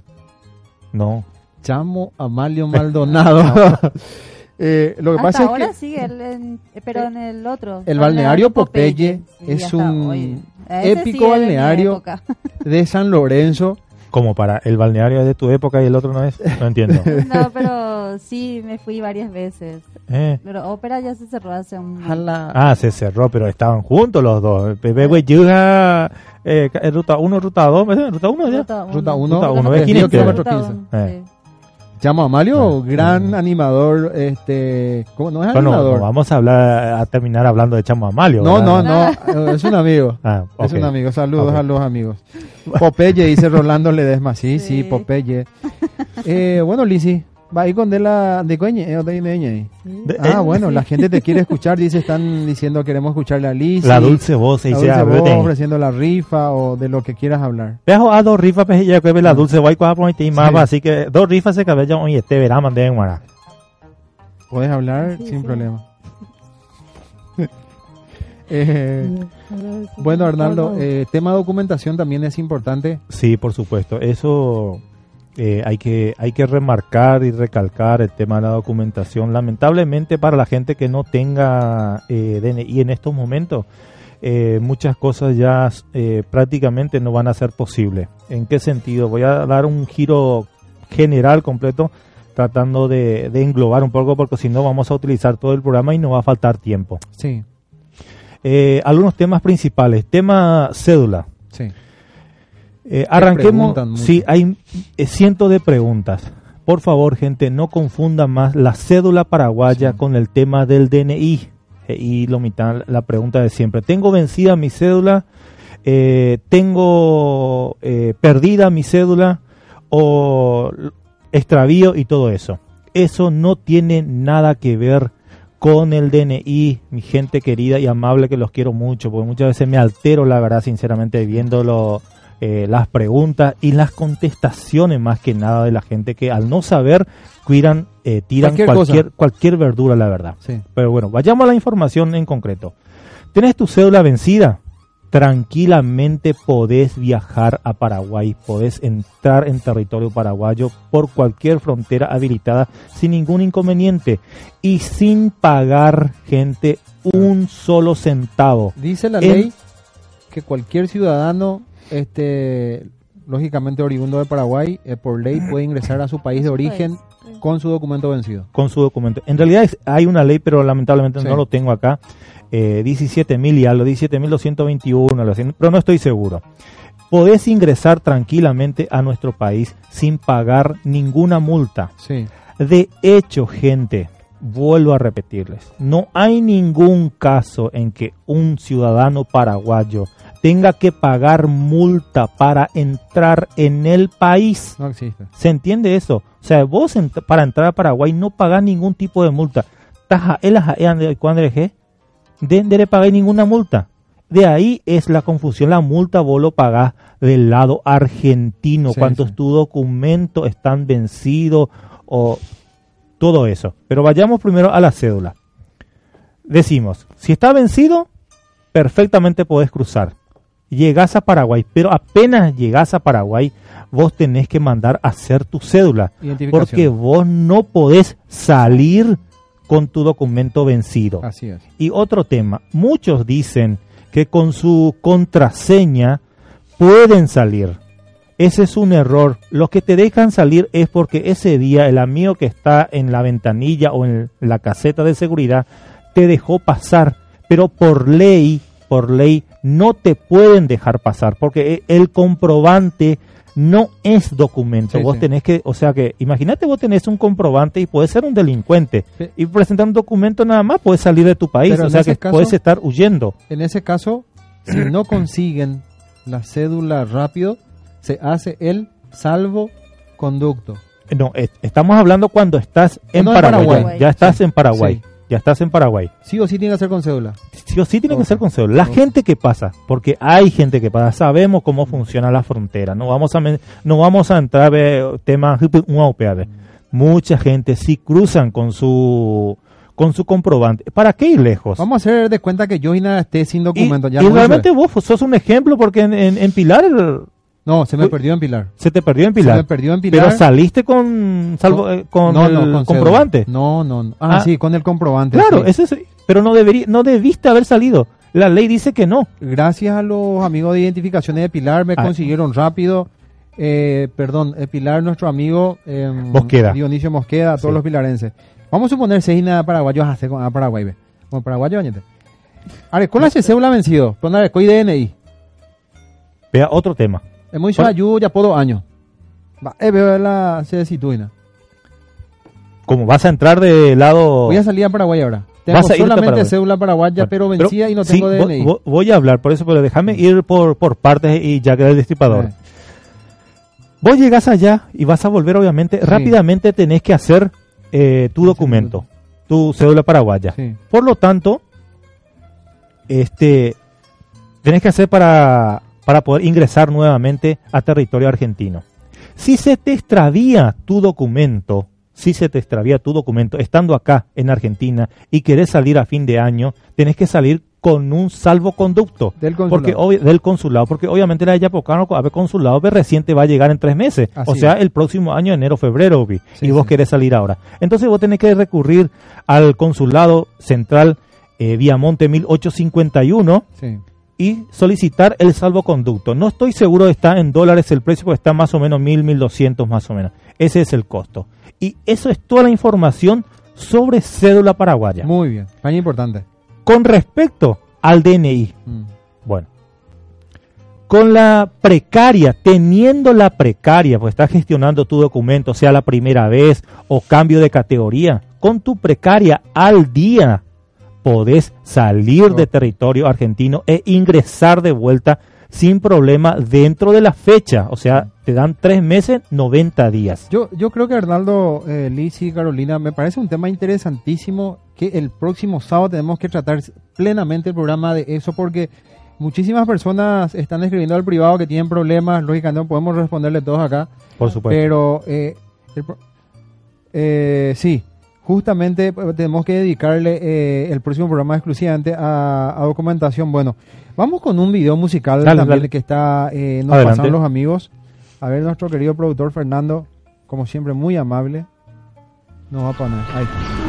No. Chamo Amalio Maldonado. [laughs] [laughs] Eh, lo que Hasta pasa ahora es que sigue, el, en- pero en el otro. el balneario Popeye es un hoy. Épico balneario. [laughs] de San Lorenzo, Como para el balneario es de tu época y el otro no es. No entiendo. [laughs] No, pero sí, me fui varias veces. Eh. Pero ópera ya se cerró hace un... jala- Ah, se cerró, pero estaban juntos los dos. Pepe, güey, llega eh, ca- ruta 1, ruta 2, ruta 1 ya. Ruta Ruta uno. uno, Ruta uno, es es 500 500. kilómetros Ruta 15. Chamo Amalio, gran animador, este, ¿cómo no es Bueno, animador? no vamos a hablar a terminar hablando de Chamo Amalio. no, no, ¿verdad? no, es un amigo. [laughs] Ah, Es ok. un amigo, saludos a los amigos. Popeye, dice Rolando Ledesma. Sí, sí, Sí. Popeye. Eh, bueno, Lisi, va ahí con de la de coñe, eh, o de. De- Ah, eh, bueno, la gente te [laughs] quiere escuchar, dice, están diciendo queremos escucharle a Lisi. La dulce voz, se La dulce a voz, ofreciendo la rifa o de lo que quieras hablar. Pejo a dos rifas, ya que ve la dulce voz, cuál poner y más, Sí. así que dos rifas se cabellan hoy este verano, mandé en. Puedes hablar Sí, sin sí. problema. [laughs] Eh, bueno, Arnaldo, eh, tema documentación también es importante. Sí, por supuesto. Eso eh, hay que hay que remarcar y recalcar el tema de la documentación. Lamentablemente para la gente que no tenga eh, DNI en estos momentos, eh, muchas cosas ya eh, prácticamente no van a ser posibles. ¿En qué sentido? Voy a dar un giro general completo tratando de, de englobar un poco porque si no vamos a utilizar todo el programa y no va a faltar tiempo. Sí, Eh, algunos temas principales. Tema cédula. sí. Eh, arranquemos. Sí, hay eh, cientos de preguntas. Por favor, gente, no confundan más la cédula paraguaya Sí. con el tema del DNI. Eh, y lo mitad, la pregunta de siempre. Tengo vencida mi cédula, eh, tengo eh, perdida mi cédula o extravío y todo eso. Eso no tiene nada que ver con el DNI, mi gente querida y amable que los quiero mucho, porque muchas veces me altero, la verdad, sinceramente, viéndolo eh, las preguntas y las contestaciones más que nada de la gente que al no saber cuidan, eh, tiran Cualquier cualquier, verdura, la verdad. Sí. Pero bueno, vayamos a la información en concreto. ¿Tenés tu cédula vencida? Tranquilamente podés viajar a Paraguay, podés entrar en territorio paraguayo por cualquier frontera habilitada sin ningún inconveniente y sin pagar, gente, un solo centavo. Dice la En- ley que cualquier ciudadano, este, lógicamente oriundo de Paraguay, eh, por ley puede ingresar a su país de origen con su documento vencido. con su documento. En realidad es- hay una ley, pero lamentablemente Sí. no lo tengo acá. Eh, 17.000 y algo, 17.221, algo así, pero no estoy seguro. Podés ingresar tranquilamente a nuestro país sin pagar ninguna multa. Sí. De hecho, gente, vuelvo a repetirles, no hay ningún caso en que un ciudadano paraguayo tenga que pagar multa para entrar en el país. No existe. ¿Se entiende eso? O sea, vos ent- para entrar a Paraguay no pagás ningún tipo de multa. Taja, el de cuando le pagué ninguna multa. De ahí es la confusión. La multa vos lo pagás del lado argentino. Sí, Cuántos sí. tu documento están vencidos o todo eso. Pero vayamos primero a la cédula. Decimos, si está vencido, perfectamente podés cruzar. Llegás a Paraguay, pero apenas llegás a Paraguay, vos tenés que mandar a hacer tu cédula. Porque vos no podés salir con tu documento vencido. Así es. Y otro tema, muchos dicen que con su contraseña pueden salir. Ese es un error. Los que te dejan salir es porque ese día el amigo que está en la ventanilla o en la caseta de seguridad te dejó pasar, pero por ley, por ley no te pueden dejar pasar porque e- el comprobante no es documento. Sí, vos sí. tenés que, o sea que, imagínate vos tenés un comprobante y puedes ser un delincuente. Sí. Y presentar un documento nada más, puedes salir de tu país. Pero o sea que caso- puedes estar huyendo. En ese caso, si [clears throat] no consiguen la cédula rápido, se hace el salvoconducto. No, es- estamos hablando cuando estás en No, Paraguay. Paraguay. Ya, estás en Paraguay. Ya estás en Paraguay. Sí o sí tiene que ser con cédula. Sí o sí tiene que ser con cédula. La gente que pasa, porque hay gente que pasa, sabemos cómo funciona la frontera. No vamos a no vamos a entrar en temas Mucha gente sí cruzan con su con su comprobante. ¿Para qué ir lejos? Vamos a hacer de cuenta que yo y nada esté sin y documento. ya y realmente vos sos un ejemplo porque en, en- en Pilar No, se me Uy, perdió en Pilar. se te perdió en Se Pilar. me perdió en Pilar. Pero saliste con salvo, eh, con no, el con comprobante. No, no, no. Ah, Ah. sí, con el comprobante. Claro, sí. ese es- pero no debería no debiste haber salido. La ley dice que no. Gracias a los amigos de identificaciones de Pilar me Ah. consiguieron rápido. Eh, perdón, eh, Pilar, nuestro amigo eh, Mosqueda. Dionisio Mosqueda, todos Sí. los pilarenses. Vamos a suponer seis nada paraguayos a hacer con- a Paraguay. ve. Bueno, paraguayo, bañete. Ahora, ¿cuál es el cédula vencido? Pon a ver, ¿cuál DNI? Vea otro tema. Hemos ayuda ya por dos años. Va, eh, veo la sedecituina. Como vas a entrar de lado Voy a salir a Paraguay ahora. Tengo Vas a solamente cédula paraguaya, Bueno, pero vencida y no tengo DNI. vo- voy a hablar por eso, pero déjame ir por, por partes y ya queda el destripador. Eh, Vos llegas allá y vas a volver, obviamente, Sí. rápidamente tenés que hacer eh, tu documento, tu cédula paraguaya. sí. Por lo tanto, este, tenés que hacer para, para poder ingresar nuevamente a territorio argentino. Si se te extravía tu documento, si se te extravía tu documento estando acá en Argentina y querés salir a fin de año, tenés que salir con un salvoconducto Del consulado. porque del consulado, porque obviamente la Yapocano a ver consulado pero reciente va a llegar en tres meses, Así o sea, es. el próximo año, enero, febrero, vi, Sí, y vos sí. querés salir ahora. Entonces vos tenés que recurrir al consulado central eh, Viamonte 1851 sí. Y solicitar el salvoconducto. No estoy seguro de está en dólares el precio, porque está más o menos 1000, 1200 más o menos. Ese es el costo. Y eso es toda la información sobre cédula paraguaya. Muy bien. Paña importante. Con respecto al DNI, Mm. bueno, con la precaria, teniendo la precaria, pues estás gestionando tu documento, sea la primera vez o cambio de categoría, con tu precaria al día podés salir de territorio argentino e ingresar de vuelta sin problema dentro de la fecha. O sea, te dan tres meses, 90 días. Yo, yo creo que Arnaldo, eh, Liz y Carolina, me parece un tema interesantísimo que el próximo sábado tenemos que tratar plenamente el programa de eso porque muchísimas personas están escribiendo al privado que tienen problemas, lógicamente no podemos responderle todos acá, Por supuesto. pero eh, el eh, sí, justamente eh, tenemos que dedicarle eh, el próximo programa exclusivamente a, a documentación. Bueno, vamos con un video musical Dale, también dale. que está, eh, nos Adelante. pasaron los amigos. A ver, nuestro querido productor Fernando, como siempre, muy amable, nos va a poner. Ahí está.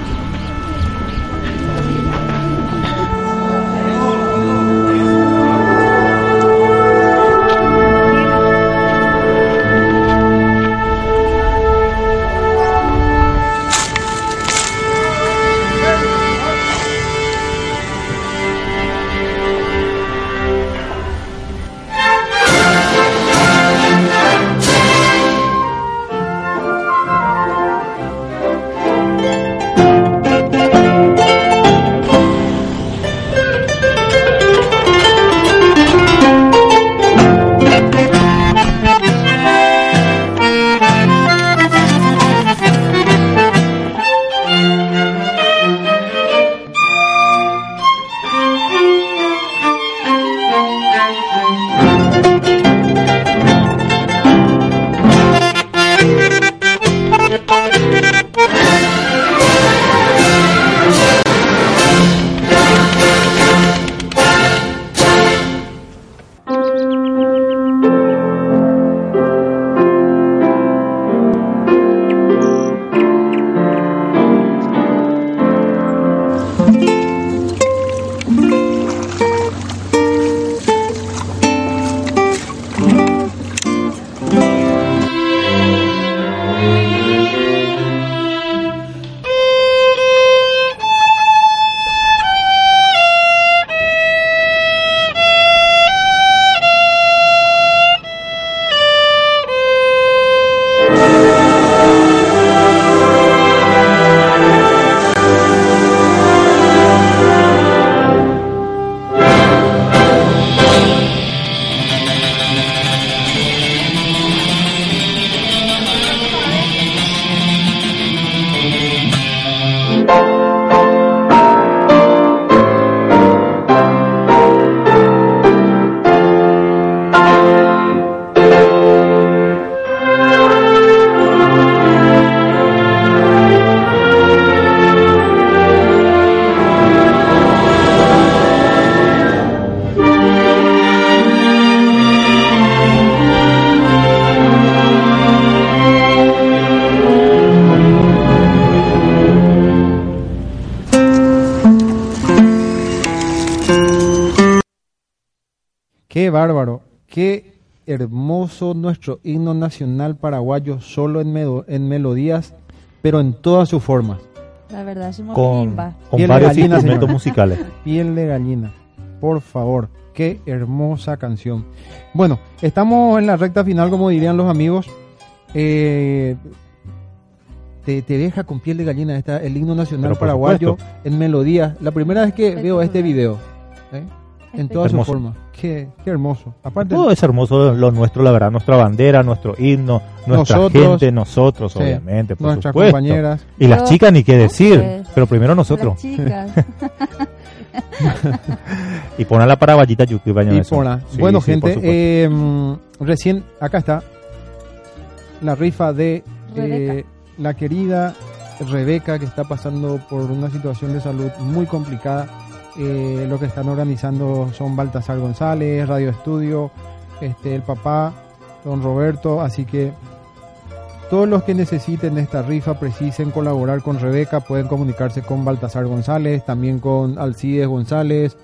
Bárbaro, qué hermoso nuestro himno nacional paraguayo, solo en, medo- en melodías, pero en todas sus formas. La verdad, somos con, con Piel de varios gallina, instrumentos musicales. [laughs] Piel de gallina, por favor, qué hermosa canción. Bueno, estamos en la recta final, como dirían los amigos. Eh, te, te deja con piel de gallina esta, el himno nacional paraguayo supuesto. en melodías. La primera vez que veo este video, ¿eh? En toda su Hermoso. forma. Qué, qué hermoso. Aparte, Todo es hermoso lo nuestro, la verdad, nuestra bandera, nuestro himno, nuestra Nosotros. gente, nosotros, Sí. obviamente, por nuestras supuesto. compañeras. Y las chicas ni qué decir, pero primero Las nosotros. chicas. [laughs] Y poner la paraguayita yuki baño Y Sí, bueno, sí, gente, eh, mm, recién acá está la rifa de eh, la querida Rebeca que está pasando por una situación de salud muy complicada. Eh, lo que están organizando son Baltasar González, Radio Estudio, este, el papá, don Roberto, así que todos los que necesiten esta rifa, precisen colaborar con Rebeca, pueden comunicarse con Baltasar González, también con Alcides González,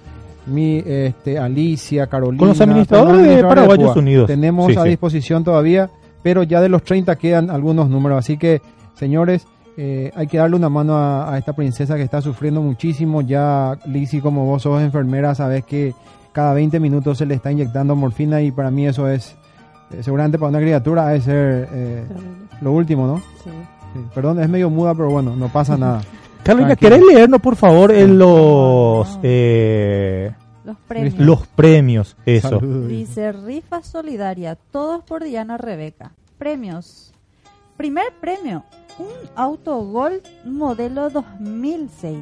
mi este, Alicia, Carolina. Con los administradores de Paraguayos. Unidos. Tenemos Sí, a sí. disposición todavía, pero ya de los 30 quedan algunos números, así que señores, eh, hay que darle una mano a, a esta princesa que está sufriendo muchísimo. Ya, Lizzy, como vos sos enfermera, sabes que cada 20 minutos se le está inyectando morfina y para mí eso es, eh, seguramente para una criatura, debe ser eh, lo último, ¿no? Sí. Sí, Perdón, es medio muda, pero bueno, no pasa nada. [laughs] Carolina. ¿querés leernos, por favor, en los, No. eh, Los premios. los premios? Eso. Saludos. Dice rifa solidaria, todos por Diana Rebeca. Premios. Primer premio, un auto Gol modelo 2006.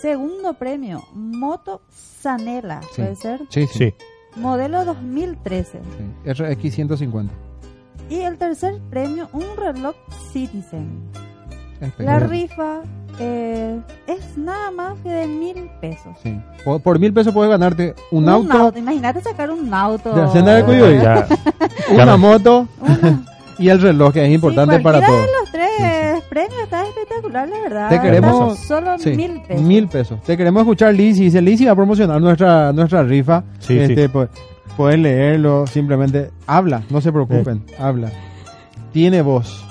Segundo premio, moto Zanela, Sí. puede ser, Sí, sí. Sí. modelo 2013. sí. RX150. Y el tercer premio, un reloj Citizen. La rifa eh, es nada más que de mil pesos. Sí. Por, por mil pesos puedes ganarte un, auto, Imagínate sacar un auto. De [laughs] una moto Una- [laughs] y el reloj, que es importante Sí, para todos. Tres premios está espectacular, la verdad. Te queremos- Solo Sí, mil pesos. mil pesos. Te queremos escuchar, Liz. Y dice, Liz va a promocionar nuestra, nuestra rifa. Sí, este, sí. Pues, puedes leerlo, simplemente habla, no se preocupen, habla. Tiene voz.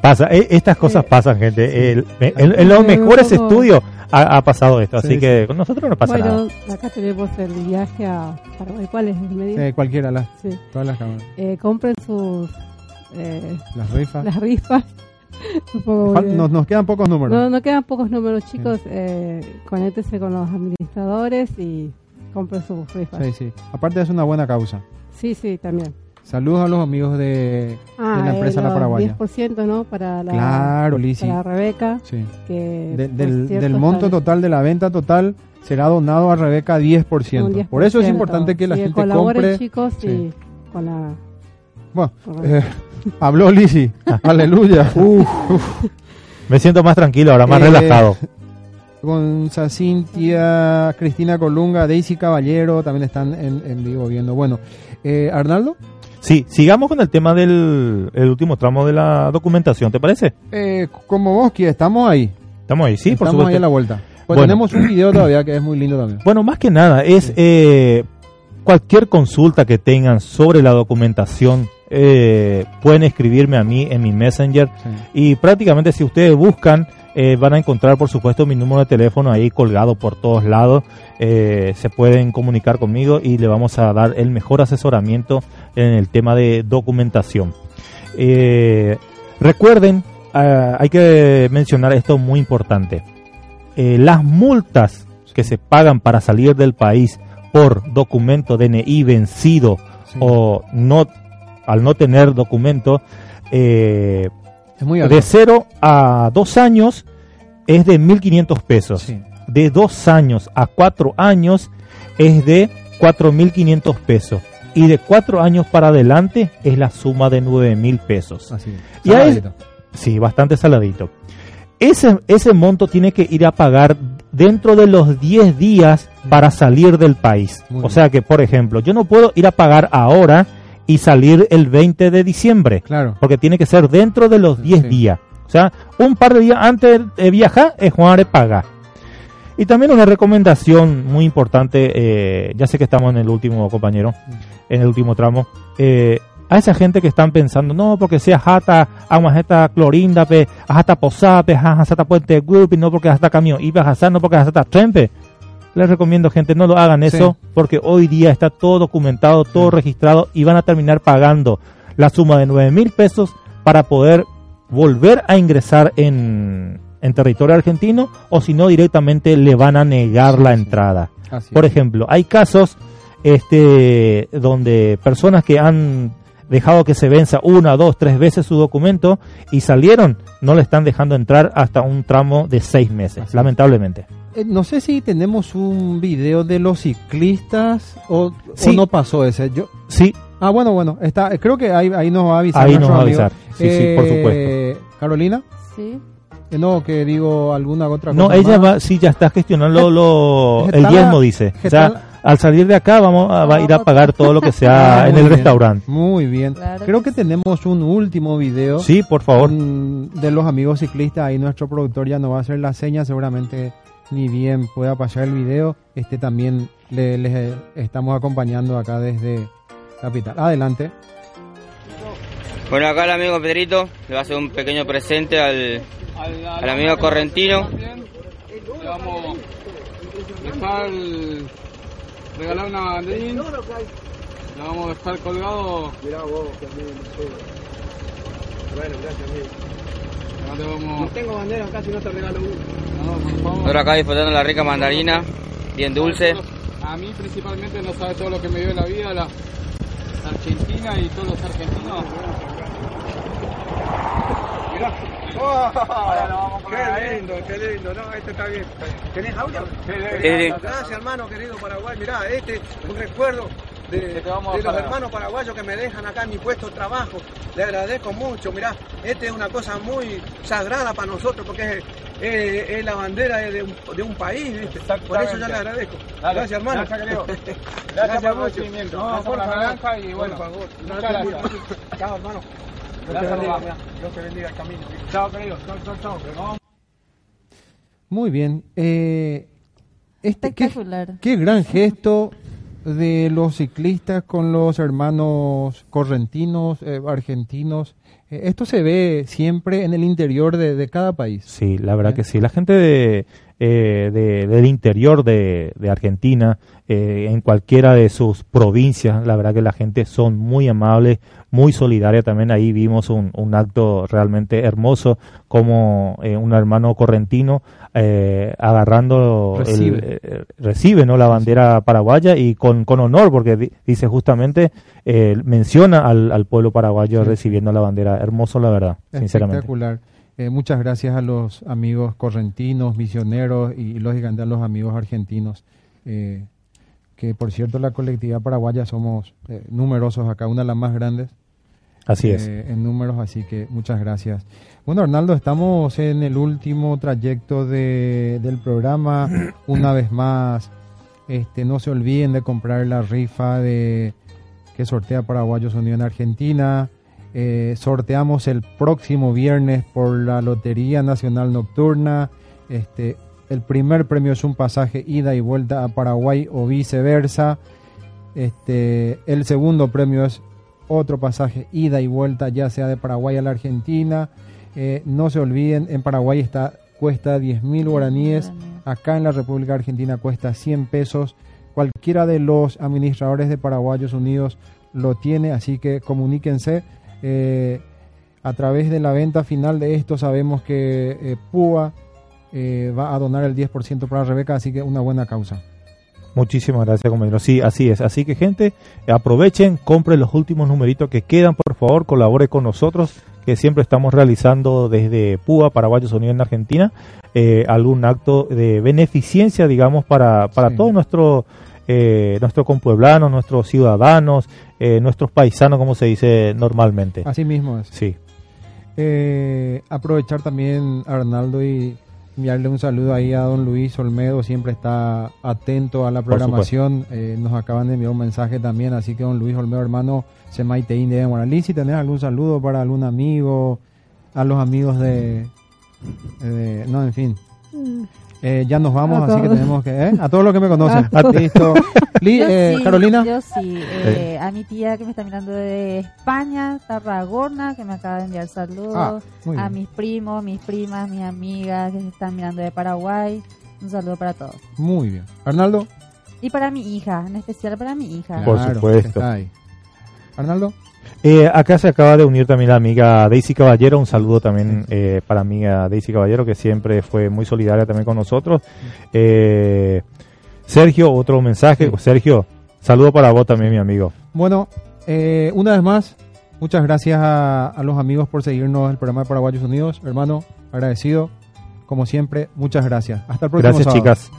Pasa, e- estas cosas pasan, gente. El- los mejores estudios ha, ha pasado esto, así Sí, que con nosotros no pasa bueno, nada. acá tenemos el viaje a Paraguay. ¿Cuál es el medio? Eh, cualquiera, las, Sí. todas las cámaras. Eh, compren sus eh, Las rifas. las rifas. [laughs] Nos, nos quedan pocos números. no, no quedan pocos números, chicos. Eh, conéctense con los administradores y compren sus rifas. Sí, sí. Aparte es una buena causa. Sí, sí, también. Saludos a los amigos de, Ah, de la empresa eh, La Paraguaya. 10%, ¿no? Para la, Claro, Lizzy. para Rebeca. Sí. Que De- del, cierto del monto está- total de la venta total será donado a Rebeca 10%. un 10%. Por eso es importante que la Sí, gente compre. chicos, Sí. y con la... Bueno, con- eh, [laughs] habló Lizzy. [laughs] Aleluya. Me siento más tranquilo, ahora más Eh, relajado. [laughs] Gonza Cintia, Cristina Colunga, Daisy Caballero también están en, en vivo viendo. Bueno, eh, Arnaldo, Sí, sigamos con el tema del el último tramo de la documentación, ¿te parece? eh, como vos quieres, estamos ahí. Estamos ahí, sí, por estamos ahí a la supuesto. vuelta. Pues Bueno. tenemos un video [clears throat] todavía que es muy lindo también. Bueno, más que nada, es eh, cualquier consulta que tengan sobre la documentación, eh, pueden escribirme a mí en mi Messenger. Sí. Y prácticamente si ustedes buscan, eh, van a encontrar por supuesto mi número de teléfono ahí colgado por todos lados. Eh, se pueden comunicar conmigo y le vamos a dar el mejor asesoramiento en el tema de documentación. Recuerden, hay que mencionar esto muy importante. Las multas que se pagan para salir del país por documento DNI vencido Sí. o no al no tener documento eh, es muy alto. de 0 a 2 años es de 1.500 pesos. Sí. De 2 años a 4 años es de 4.500 pesos. Y de 4 años para adelante es la suma de 9.000 pesos. Así. Y ahí- Saladito. Sí, bastante saladito. Ese, ese monto tiene que ir a pagar dentro de los 10 días para salir del país. Muy o sea que, por ejemplo, yo no puedo ir a pagar ahora y salir el 20 de diciembre Claro. porque tiene que ser dentro de los 10 Sí. días. O sea, un par de días antes de viajar es Juan paga. Y también una recomendación muy importante, eh, ya sé que estamos en el último compañero, en el último tramo, eh, a esa gente que están pensando, no, porque sea jata, agua jata clorinda, pe, jata posape, jata puente grupi, no porque jata camión, y no porque jata trempe. Les recomiendo, gente, no lo hagan eso, porque hoy día está todo documentado, todo registrado, y van a terminar pagando la suma de 9 mil pesos para poder volver a ingresar en, en territorio argentino o si no directamente le van a negar la entrada. Por ejemplo, hay casos este donde personas que han dejado que se venza una, dos, tres veces su documento y salieron, no le están dejando entrar hasta un tramo de seis meses, lamentablemente. No sé si tenemos un video de los ciclistas o, no pasó ese. Yo, sí. Ah, bueno, bueno, está, creo que ahí, ahí nos va a avisar. Ahí nos va a avisar. Sí, sí, por eh, supuesto. Carolina. Sí. Eh, no, que digo alguna otra cosa. No, ella va, sí, ya está gestionando lo, el diezmo, dice. O sea, al salir de acá vamos a, va a ir a pagar todo lo que sea [laughs] en el restaurante. Muy bien. Creo que, tenemos un último video. Sí, por favor. De los amigos ciclistas. Ahí nuestro productor ya nos va a hacer la seña. Seguramente ni bien pueda pasar el video. Este también les estamos acompañando acá desde Capital. Adelante. Bueno, acá el amigo Pedrito le va a hacer un pequeño presente al, al, amigo Correntino. Le vamos a dejar regalar una banderín. Le vamos a dejar colgado. Mirá vos, Bueno, gracias, amigo. No tengo bandera acá si no te regalo uno. No, por favor. Nosotros acá disfrutando la rica mandarina, bien dulce. A mí principalmente no sabe todo lo que me dio en la vida, la Argentina y todos los argentinos. Mirá. Oh, qué lindo, qué lindo, no, este está bien. ¿Tenés audio? Gracias, hermano querido Paraguay. Mirá, este es un recuerdo de, los hermanos paraguayos que me dejan acá en mi puesto de trabajo. Le agradezco mucho. Mirá, este es una cosa muy sagrada para nosotros porque es, la bandera de un, de un país. Por eso yo le agradezco. Gracias, hermano. [laughs] Gracias, Gracias, por el recibimiento. No, por la naranja y bueno, por favor. Muchas gracias. Chao, hermano. Dios te bendiga el camino. Chao, querido. Chao, chao, chao. Muy bien. Eh, este, Espectacular. qué gran gesto de los ciclistas con los hermanos correntinos, eh, argentinos. Eh, esto se ve siempre en el interior de, cada país. Sí, la verdad ¿Eh? que sí. La gente de, del interior de, Argentina, en cualquiera de sus provincias, la verdad que la gente son muy amables, muy solidaria también. Ahí vimos un, un acto realmente hermoso como eh, un hermano correntino eh, agarrando, recibe, el, eh, recibe ¿no? la bandera paraguaya y con, con honor, porque dice justamente, menciona al, al, pueblo paraguayo recibiendo la bandera. Hermoso, la verdad, sinceramente. Espectacular. Muchas gracias a los amigos correntinos, misioneros y, lógicamente a los amigos argentinos que por cierto la colectividad paraguaya somos numerosos acá, una de las más grandes. Así es. Eh, en números, así que muchas gracias. Bueno, Arnaldo, estamos en el último trayecto de, del programa. [clears throat] Una vez más, este, no se olviden de comprar la rifa de que sortea Paraguayos Unidos en Argentina. Eh, sorteamos el próximo viernes por la Lotería Nacional Nocturna. Este, el primer premio es un pasaje ida y vuelta a Paraguay o viceversa. Este, el segundo premio es otro pasaje ida y vuelta, ya sea de Paraguay a la Argentina. Eh, no se olviden, en Paraguay está, cuesta 10 mil guaraníes, acá en la República Argentina cuesta 100 pesos. Cualquiera de los administradores de Paraguayos Unidos lo tiene, así que comuníquense. Eh, a través de la venta final de esto sabemos que eh, PUA va a donar el 10% para Rebeca, así que una buena causa. Muchísimas gracias, compañero. Sí, así es. Así que, gente, aprovechen, compren los últimos numeritos que quedan, por favor, colabore con nosotros, que siempre estamos realizando desde PUA, Paraguayos Unidos en Argentina, eh, algún acto de beneficencia, digamos, para, para todos nuestros eh, nuestros compueblanos, nuestros ciudadanos, eh, nuestros paisanos, como se dice normalmente. Así mismo es. Sí. Eh, aprovechar también, Arnaldo, y enviarle un saludo ahí a don Luis Olmedo, siempre está atento a la programación. Eh, nos acaban de enviar un mensaje también, así que don Luis Olmedo, hermano, se maiteín de Moralí, si tenés algún saludo para algún amigo, a los amigos de... no, en fin. Eh, ya nos vamos, A así que tenemos que... ¿eh? A todos los que me [laughs] conocen. [laughs] Listo. Li- Yo eh, sí, Carolina. Yo sí. eh, A mi tía que me está mirando de España, Tarragona, que me acaba de enviar saludos. Ah, a mis primos, mis primas, mis amigas que se están mirando de Paraguay. Un saludo para todos. Muy bien. Arnaldo. Y para mi hija, en especial para mi hija. Por Claro, supuesto. Arnaldo. Eh, acá se acaba de unir también la amiga Daisy Caballero. Un saludo también eh, para mi amiga Daisy Caballero, que siempre fue muy solidaria también con nosotros. Eh, Sergio, otro mensaje. Sergio, saludo para vos también, mi amigo. Bueno, eh, una vez más, muchas gracias a, a los amigos por seguirnos en el programa de Paraguayos Unidos. Hermano, agradecido. Como siempre, muchas gracias. Hasta el próximo Gracias, sábado. chicas.